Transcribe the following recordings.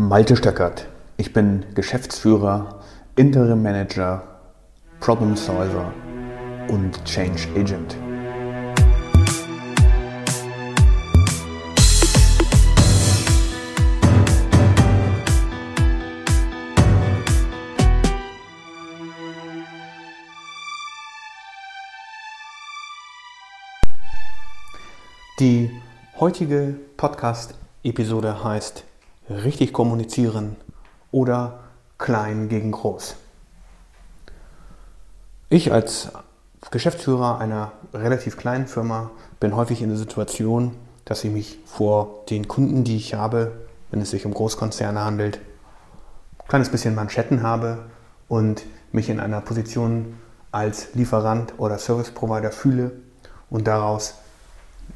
Malte Stöckert. Ich bin Geschäftsführer, Interim Manager, Problem Solver und Change Agent. Die heutige Podcast-Episode heißt Richtig kommunizieren oder klein gegen groß. Ich als Geschäftsführer einer relativ kleinen Firma bin häufig in der Situation, dass ich mich vor den Kunden, die ich habe, wenn es sich um Großkonzerne handelt, ein kleines bisschen Manschetten habe und mich in einer Position als Lieferant oder Service Provider fühle und daraus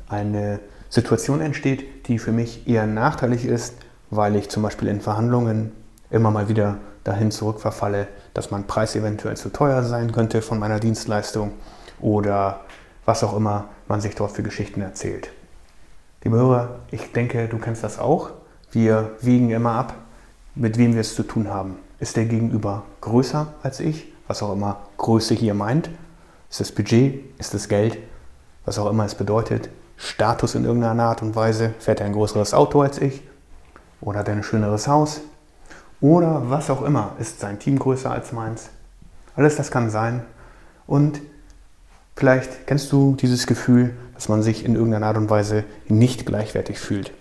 eine Situation entsteht, die für mich eher nachteilig ist, weil ich zum Beispiel in Verhandlungen immer mal wieder dahin zurückverfalle, dass mein Preis eventuell zu teuer sein könnte von meiner Dienstleistung oder was auch immer man sich dort für Geschichten erzählt. Liebe Hörer, ich denke, du kennst das auch. Wir wiegen immer ab, mit wem wir es zu tun haben. Ist der Gegenüber größer als ich, was auch immer Größe hier meint? Ist das Budget? Ist das Geld? Was auch immer es bedeutet. Status in irgendeiner Art und Weise. Fährt er ein größeres Auto als ich? Oder hat er ein schöneres Haus? Oder was auch immer. Ist sein Team größer als meins? Alles das kann sein. Und vielleicht kennst du dieses Gefühl, dass man sich in irgendeiner Art und Weise nicht gleichwertig fühlt.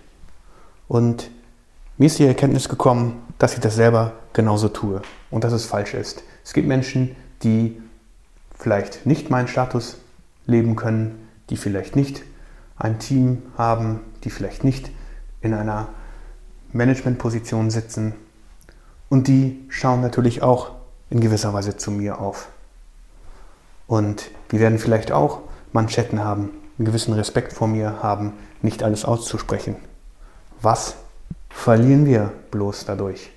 Und mir ist die Erkenntnis gekommen, dass ich das selber genauso tue und dass es falsch ist. Es gibt Menschen, die vielleicht nicht meinen Status leben können, die vielleicht nicht ein Team haben, die vielleicht nicht in einer Managementposition sitzen und die schauen natürlich auch in gewisser Weise zu mir auf. Und die werden vielleicht auch Manschetten haben, einen gewissen Respekt vor mir haben, nicht alles auszusprechen. Was verlieren wir bloß dadurch?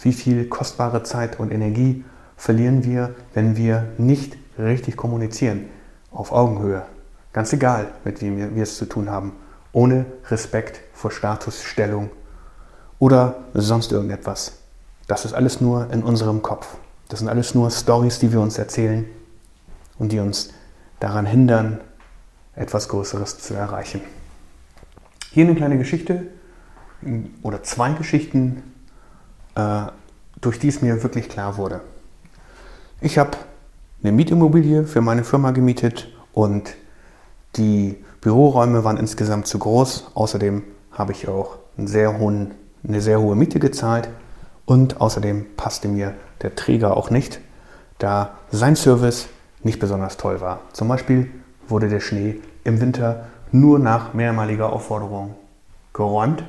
Wie viel kostbare Zeit und Energie verlieren wir, wenn wir nicht richtig kommunizieren, auf Augenhöhe? Ganz egal, mit wem wir es zu tun haben, ohne Respekt vor Statusstellung oder sonst irgendetwas. Das ist alles nur in unserem Kopf. Das sind alles nur Stories, die wir uns erzählen und die uns daran hindern, etwas Größeres zu erreichen. Hier eine kleine Geschichte oder zwei Geschichten, äh, durch die es mir wirklich klar wurde. Ich habe eine Mietimmobilie für meine Firma gemietet und die Büroräume waren insgesamt zu groß. Außerdem habe ich auch einen sehr hohen, eine sehr hohe Miete gezahlt und außerdem passte mir der Träger auch nicht, da sein Service nicht besonders toll war. Zum Beispiel wurde der Schnee im Winter nur nach mehrmaliger Aufforderung geräumt,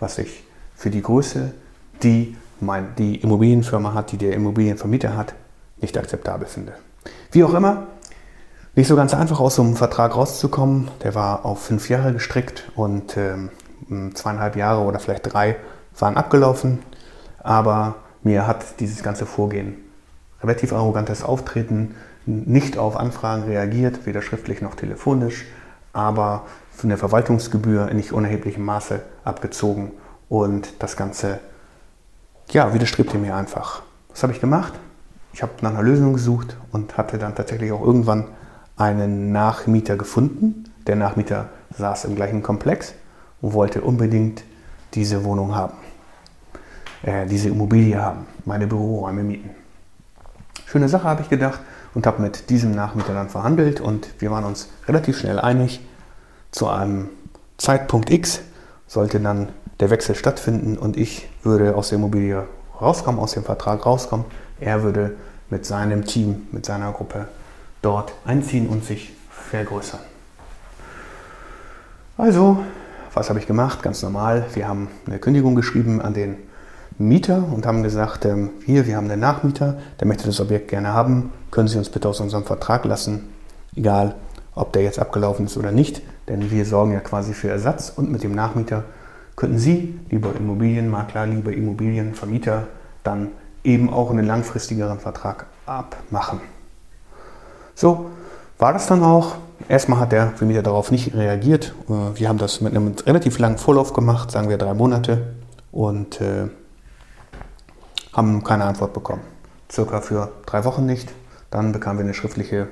was ich für die Größe, die mein, die Immobilienfirma hat, die der Immobilienvermieter hat, nicht akzeptabel finde. Wie auch immer, nicht so ganz einfach aus so einem Vertrag rauszukommen. Der war auf fünf Jahre gestrickt und ähm, zweieinhalb Jahre oder vielleicht drei waren abgelaufen. Aber mir hat dieses ganze Vorgehen, relativ arrogantes Auftreten, nicht auf Anfragen reagiert, weder schriftlich noch telefonisch, aber für eine Verwaltungsgebühr in nicht unerheblichem Maße abgezogen und das Ganze, ja, widerstrebte mir einfach. Was habe ich gemacht? Ich habe nach einer Lösung gesucht und hatte dann tatsächlich auch irgendwann einen Nachmieter gefunden. Der Nachmieter saß im gleichen Komplex und wollte unbedingt diese Wohnung haben, äh, diese Immobilie haben, meine Büroräume mieten. Schöne Sache, habe ich gedacht und habe mit diesem Nachmieter dann verhandelt und wir waren uns relativ schnell einig, zu einem Zeitpunkt X sollte dann der Wechsel stattfinden und ich würde aus der Immobilie rauskommen, aus dem Vertrag rauskommen. Er würde mit seinem Team, mit seiner Gruppe dort einziehen und sich vergrößern. Also, was habe ich gemacht? Ganz normal. Wir haben eine Kündigung geschrieben an den Mieter und haben gesagt, ähm, hier, wir haben einen Nachmieter, der möchte das Objekt gerne haben. Können Sie uns bitte aus unserem Vertrag lassen? Egal, ob der jetzt abgelaufen ist oder nicht, denn wir sorgen ja quasi für Ersatz und mit dem Nachmieter könnten Sie, lieber Immobilienmakler, lieber Immobilienvermieter, dann eben auch einen langfristigeren Vertrag abmachen. So war das dann auch. Erstmal hat der Vermieter darauf nicht reagiert. Äh, wir haben das mit einem relativ langen Vorlauf gemacht, sagen wir drei Monate. und äh, haben keine Antwort bekommen. Circa für drei Wochen nicht. Dann bekamen wir eine schriftliche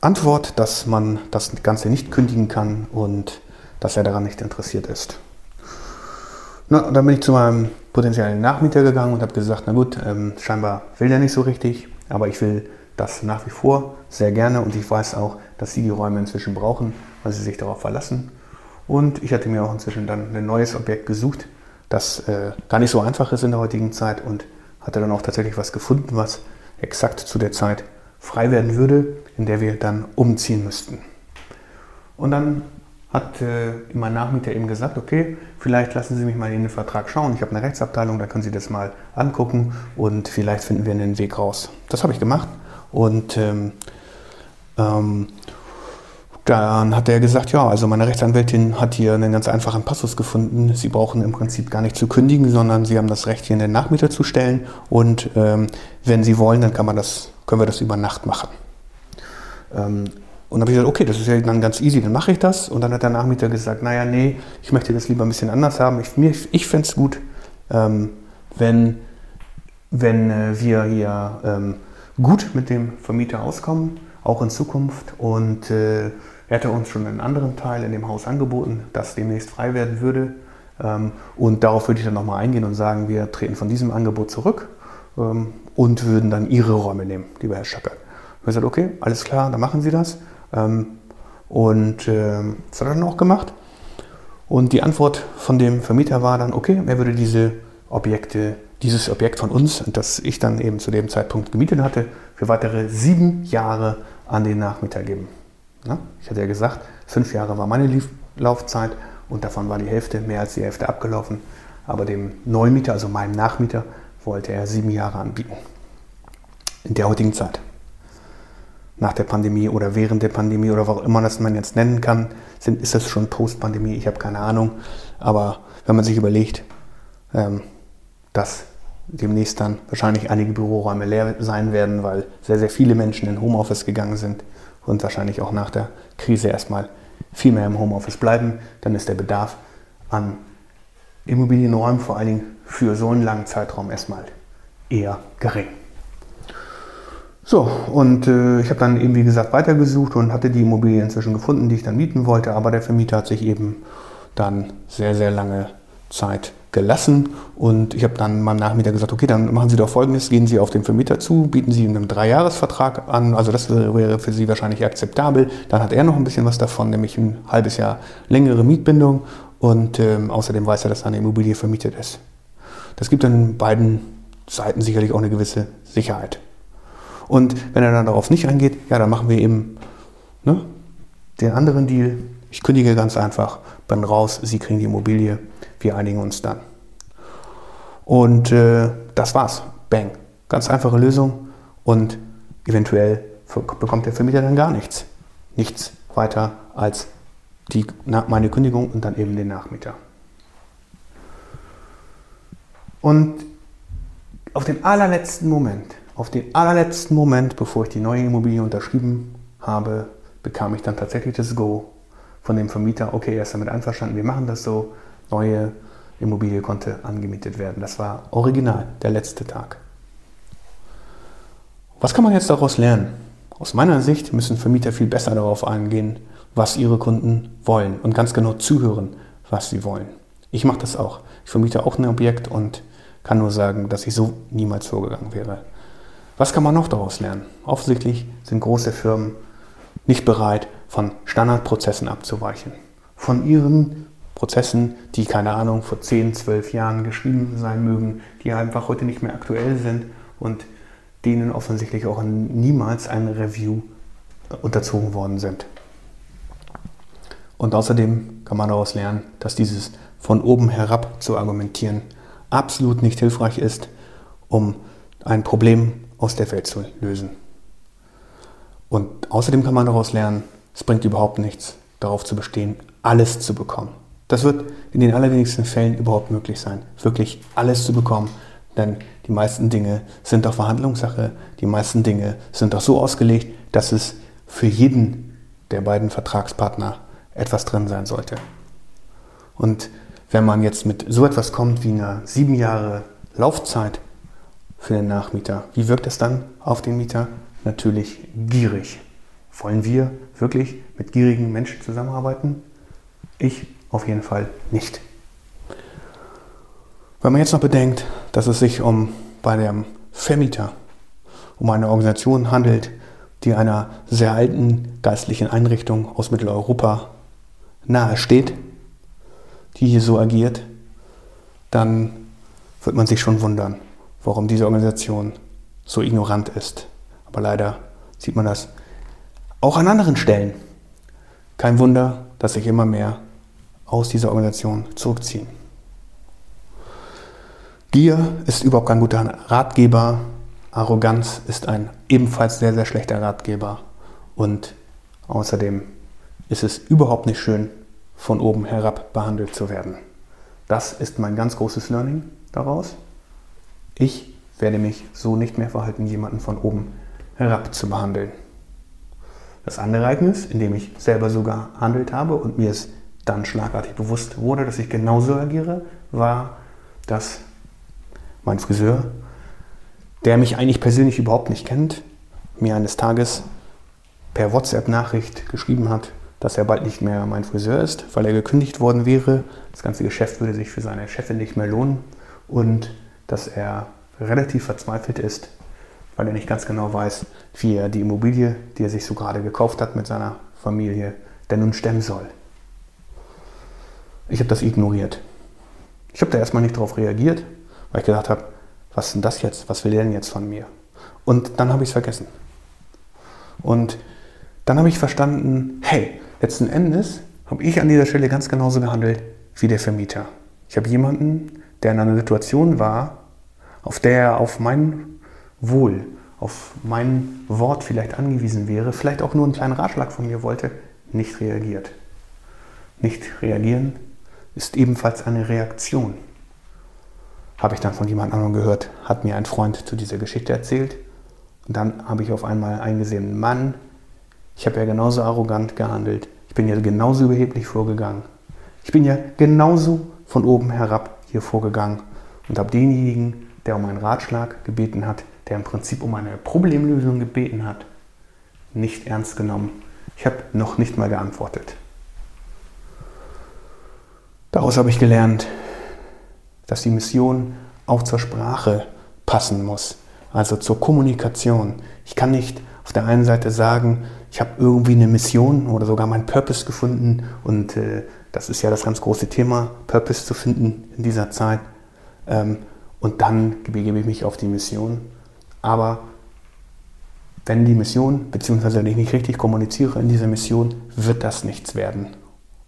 Antwort, dass man das Ganze nicht kündigen kann und dass er daran nicht interessiert ist. Na, dann bin ich zu meinem potenziellen Nachmieter gegangen und habe gesagt, na gut, ähm, scheinbar will der nicht so richtig, aber ich will das nach wie vor sehr gerne und ich weiß auch, dass sie die Räume inzwischen brauchen, weil sie sich darauf verlassen. Und ich hatte mir auch inzwischen dann ein neues Objekt gesucht, das äh, gar nicht so einfach ist in der heutigen Zeit und hatte dann auch tatsächlich was gefunden, was exakt zu der Zeit frei werden würde, in der wir dann umziehen müssten. Und dann hat äh, mein Nachmieter eben gesagt, okay, vielleicht lassen Sie mich mal in den Vertrag schauen. Ich habe eine Rechtsabteilung, da können Sie das mal angucken und vielleicht finden wir einen Weg raus. Das habe ich gemacht und ähm, ähm, dann hat er gesagt, ja, also meine Rechtsanwältin hat hier einen ganz einfachen Passus gefunden. Sie brauchen im Prinzip gar nicht zu kündigen, sondern Sie haben das Recht, hier in den Nachmieter zu stellen. Und ähm, wenn Sie wollen, dann kann man das, können wir das über Nacht machen. Ähm, und dann habe ich gesagt, okay, das ist ja dann ganz easy, dann mache ich das. Und dann hat der Nachmieter gesagt, naja, nee, ich möchte das lieber ein bisschen anders haben. Ich, ich fände es gut, ähm, wenn, wenn äh, wir hier ähm, gut mit dem Vermieter auskommen, auch in Zukunft. Und äh, er hatte uns schon einen anderen Teil in dem Haus angeboten, das demnächst frei werden würde. Ähm, und darauf würde ich dann nochmal eingehen und sagen, wir treten von diesem Angebot zurück ähm, und würden dann Ihre Räume nehmen, lieber Herr Schacker. Und ich gesagt, okay, alles klar, dann machen Sie das. Ähm, und äh, das hat er dann auch gemacht. Und die Antwort von dem Vermieter war dann, okay, er würde diese Objekte, dieses Objekt von uns, das ich dann eben zu dem Zeitpunkt gemietet hatte, für weitere sieben Jahre an den Nachmieter geben. Ja, ich hatte ja gesagt, fünf Jahre war meine Laufzeit und davon war die Hälfte, mehr als die Hälfte abgelaufen. Aber dem Neumieter, also meinem Nachmieter, wollte er sieben Jahre anbieten. In der heutigen Zeit nach der Pandemie oder während der Pandemie oder was auch immer das man jetzt nennen kann, sind, ist das schon Post-Pandemie, ich habe keine Ahnung. Aber wenn man sich überlegt, ähm, dass demnächst dann wahrscheinlich einige Büroräume leer sein werden, weil sehr, sehr viele Menschen in Homeoffice gegangen sind und wahrscheinlich auch nach der Krise erstmal viel mehr im Homeoffice bleiben, dann ist der Bedarf an Immobilienräumen vor allen Dingen für so einen langen Zeitraum erstmal eher gering. So, und äh, ich habe dann eben, wie gesagt, weitergesucht und hatte die Immobilie inzwischen gefunden, die ich dann mieten wollte, aber der Vermieter hat sich eben dann sehr, sehr lange Zeit gelassen und ich habe dann meinem Nachmieter gesagt, okay, dann machen Sie doch Folgendes, gehen Sie auf den Vermieter zu, bieten Sie ihm einen Dreijahresvertrag an, also das wäre für Sie wahrscheinlich akzeptabel, dann hat er noch ein bisschen was davon, nämlich ein halbes Jahr längere Mietbindung und ähm, außerdem weiß er, dass seine Immobilie vermietet ist. Das gibt dann beiden Seiten sicherlich auch eine gewisse Sicherheit. Und wenn er dann darauf nicht eingeht, ja, dann machen wir eben ne, den anderen Deal. Ich kündige ganz einfach, bin raus, Sie kriegen die Immobilie, wir einigen uns dann. Und äh, das war's. Bang. Ganz einfache Lösung und eventuell bekommt der Vermieter dann gar nichts. Nichts weiter als die, na, meine Kündigung und dann eben den Nachmieter. Und auf den allerletzten Moment auf den allerletzten Moment, bevor ich die neue Immobilie unterschrieben habe, bekam ich dann tatsächlich das Go von dem Vermieter, okay, er ist damit einverstanden, wir machen das so, neue Immobilie konnte angemietet werden. Das war original, der letzte Tag. Was kann man jetzt daraus lernen? Aus meiner Sicht müssen Vermieter viel besser darauf eingehen, was ihre Kunden wollen und ganz genau zuhören, was sie wollen. Ich mache das auch. Ich vermiete auch ein Objekt und kann nur sagen, dass ich so niemals vorgegangen wäre. Was kann man noch daraus lernen? Offensichtlich sind große Firmen nicht bereit, von Standardprozessen abzuweichen. Von ihren Prozessen, die, keine Ahnung, vor 10, 12 Jahren geschrieben sein mögen, die einfach heute nicht mehr aktuell sind und denen offensichtlich auch niemals ein Review unterzogen worden sind. Und außerdem kann man daraus lernen, dass dieses von oben herab zu argumentieren absolut nicht hilfreich ist, um ein Problem aus der Welt zu lösen. Und außerdem kann man daraus lernen, es bringt überhaupt nichts, darauf zu bestehen, alles zu bekommen. Das wird in den allerwenigsten Fällen überhaupt möglich sein, wirklich alles zu bekommen, denn die meisten Dinge sind doch Verhandlungssache, die meisten Dinge sind doch so ausgelegt, dass es für jeden der beiden Vertragspartner etwas drin sein sollte. Und wenn man jetzt mit so etwas kommt wie einer sieben Jahre Laufzeit für den Nachmieter, wie wirkt es dann auf den Mieter? Natürlich gierig. Wollen wir wirklich mit gierigen Menschen zusammenarbeiten? Ich auf jeden Fall nicht. Wenn man jetzt noch bedenkt, dass es sich um bei dem Vermieter um eine Organisation handelt, die einer sehr alten geistlichen Einrichtung aus Mitteleuropa nahe steht, die hier so agiert, dann wird man sich schon wundern, warum diese Organisation so ignorant ist. Aber leider sieht man das auch an anderen Stellen. Kein Wunder, dass sich immer mehr aus dieser Organisation zurückziehen. Gier ist überhaupt kein guter Ratgeber. Arroganz ist ein ebenfalls sehr, sehr schlechter Ratgeber. Und außerdem ist es überhaupt nicht schön, von oben herab behandelt zu werden. Das ist mein ganz großes Learning daraus. Ich werde mich so nicht mehr verhalten, jemanden von oben herab zu behandeln. Das andere Ereignis, in dem ich selber sogar handelt habe und mir es dann schlagartig bewusst wurde, dass ich genauso agiere, war, dass mein Friseur, der mich eigentlich persönlich überhaupt nicht kennt, mir eines Tages per WhatsApp-Nachricht geschrieben hat, dass er bald nicht mehr mein Friseur ist, weil er gekündigt worden wäre. Das ganze Geschäft würde sich für seine Chefin nicht mehr lohnen und dass er relativ verzweifelt ist, weil er nicht ganz genau weiß, wie er die Immobilie, die er sich so gerade gekauft hat mit seiner Familie, denn nun stemmen soll. Ich habe das ignoriert. Ich habe da erstmal nicht darauf reagiert, weil ich gedacht habe, was ist denn das jetzt? Was will der denn jetzt von mir? Und dann habe ich es vergessen. Und dann habe ich verstanden, hey, letzten Endes habe ich an dieser Stelle ganz genauso gehandelt wie der Vermieter. Ich habe jemanden, der in einer Situation war, auf der er auf mein Wohl, auf mein Wort vielleicht angewiesen wäre, vielleicht auch nur einen kleinen Ratschlag von mir wollte, nicht reagiert. Nicht reagieren ist ebenfalls eine Reaktion. Habe ich dann von jemand anderem gehört, hat mir ein Freund zu dieser Geschichte erzählt. Und dann habe ich auf einmal eingesehen, Mann, ich habe ja genauso arrogant gehandelt. Ich bin ja genauso überheblich vorgegangen. Ich bin ja genauso von oben herab hier vorgegangen und habe denjenigen, der um einen Ratschlag gebeten hat, der im Prinzip um eine Problemlösung gebeten hat, nicht ernst genommen. Ich habe noch nicht mal geantwortet. Daraus habe ich gelernt, dass die Mission auch zur Sprache passen muss, also zur Kommunikation. Ich kann nicht auf der einen Seite sagen, ich habe irgendwie eine Mission oder sogar meinen Purpose gefunden und äh, das ist ja das ganz große Thema, Purpose zu finden in dieser Zeit. Ähm, und dann begebe ich mich auf die Mission. Aber wenn die Mission, beziehungsweise wenn ich nicht richtig kommuniziere in dieser Mission, wird das nichts werden.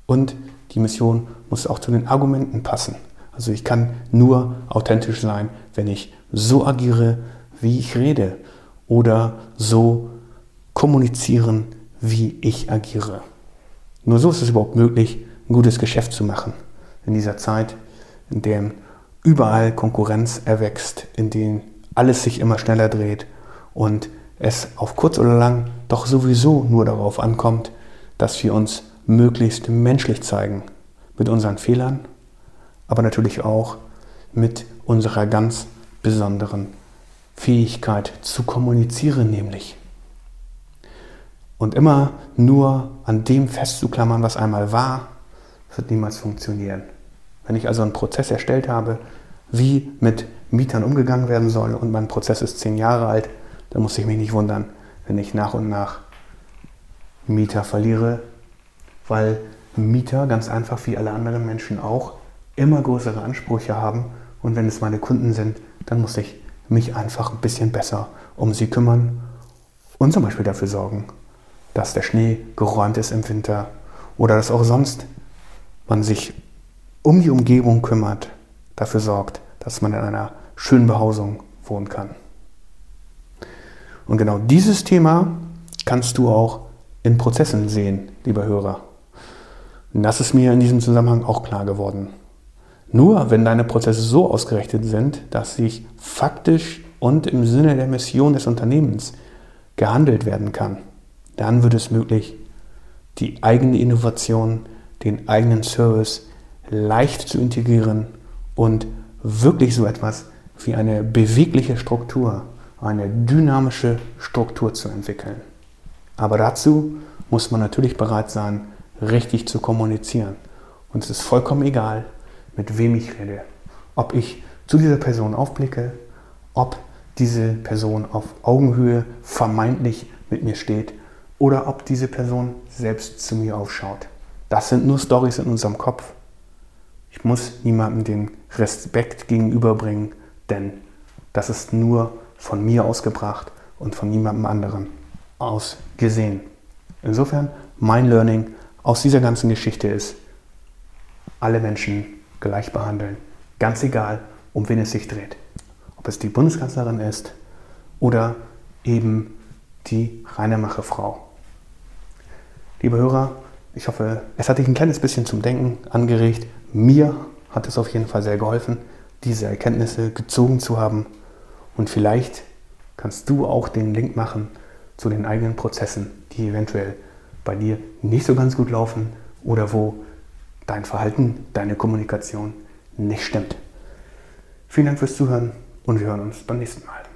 Und die Mission muss auch zu den Argumenten passen. Also ich kann nur authentisch sein, wenn ich so agiere, wie ich rede oder so kommunizieren, wie ich agiere. Nur so ist es überhaupt möglich, ein gutes Geschäft zu machen in dieser Zeit, in der überall Konkurrenz erwächst, in der alles sich immer schneller dreht und es auf kurz oder lang doch sowieso nur darauf ankommt, dass wir uns möglichst menschlich zeigen mit unseren Fehlern, aber natürlich auch mit unserer ganz besonderen Fähigkeit zu kommunizieren, nämlich. Und immer nur an dem festzuklammern, was einmal war, wird niemals funktionieren. Wenn ich also einen Prozess erstellt habe, wie mit Mietern umgegangen werden soll und mein Prozess ist zehn Jahre alt, dann muss ich mich nicht wundern, wenn ich nach und nach Mieter verliere, weil Mieter ganz einfach wie alle anderen Menschen auch immer größere Ansprüche haben und wenn es meine Kunden sind, dann muss ich mich einfach ein bisschen besser um sie kümmern und zum Beispiel dafür sorgen, dass der Schnee geräumt ist im Winter oder dass auch sonst man sich um die Umgebung kümmert, dafür sorgt, dass man in einer schönen Behausung wohnen kann. Und genau dieses Thema kannst du auch in Prozessen sehen, lieber Hörer. Und das ist mir in diesem Zusammenhang auch klar geworden. Nur wenn deine Prozesse so ausgerichtet sind, dass sich faktisch und im Sinne der Mission des Unternehmens gehandelt werden kann, dann wird es möglich, die eigene Innovation, den eigenen Service leicht zu integrieren und wirklich so etwas wie eine bewegliche Struktur, eine dynamische Struktur zu entwickeln. Aber dazu muss man natürlich bereit sein, richtig zu kommunizieren. Und es ist vollkommen egal, mit wem ich rede. Ob ich zu dieser Person aufblicke, ob diese Person auf Augenhöhe vermeintlich mit mir steht oder ob diese Person selbst zu mir aufschaut. Das sind nur Stories in unserem Kopf. Ich muss niemandem den Respekt gegenüberbringen, denn das ist nur von mir ausgebracht und von niemandem anderen aus gesehen. Insofern, mein Learning aus dieser ganzen Geschichte ist, alle Menschen gleich behandeln, ganz egal, um wen es sich dreht. Ob es die Bundeskanzlerin ist oder eben die Reinemache Frau. Liebe Hörer, ich hoffe, es hat dich ein kleines bisschen zum Denken angeregt. Mir hat es auf jeden Fall sehr geholfen, diese Erkenntnisse gezogen zu haben. Und vielleicht kannst du auch den Link machen zu den eigenen Prozessen, die eventuell bei dir nicht so ganz gut laufen oder wo dein Verhalten, deine Kommunikation nicht stimmt. Vielen Dank fürs Zuhören und wir hören uns beim nächsten Mal.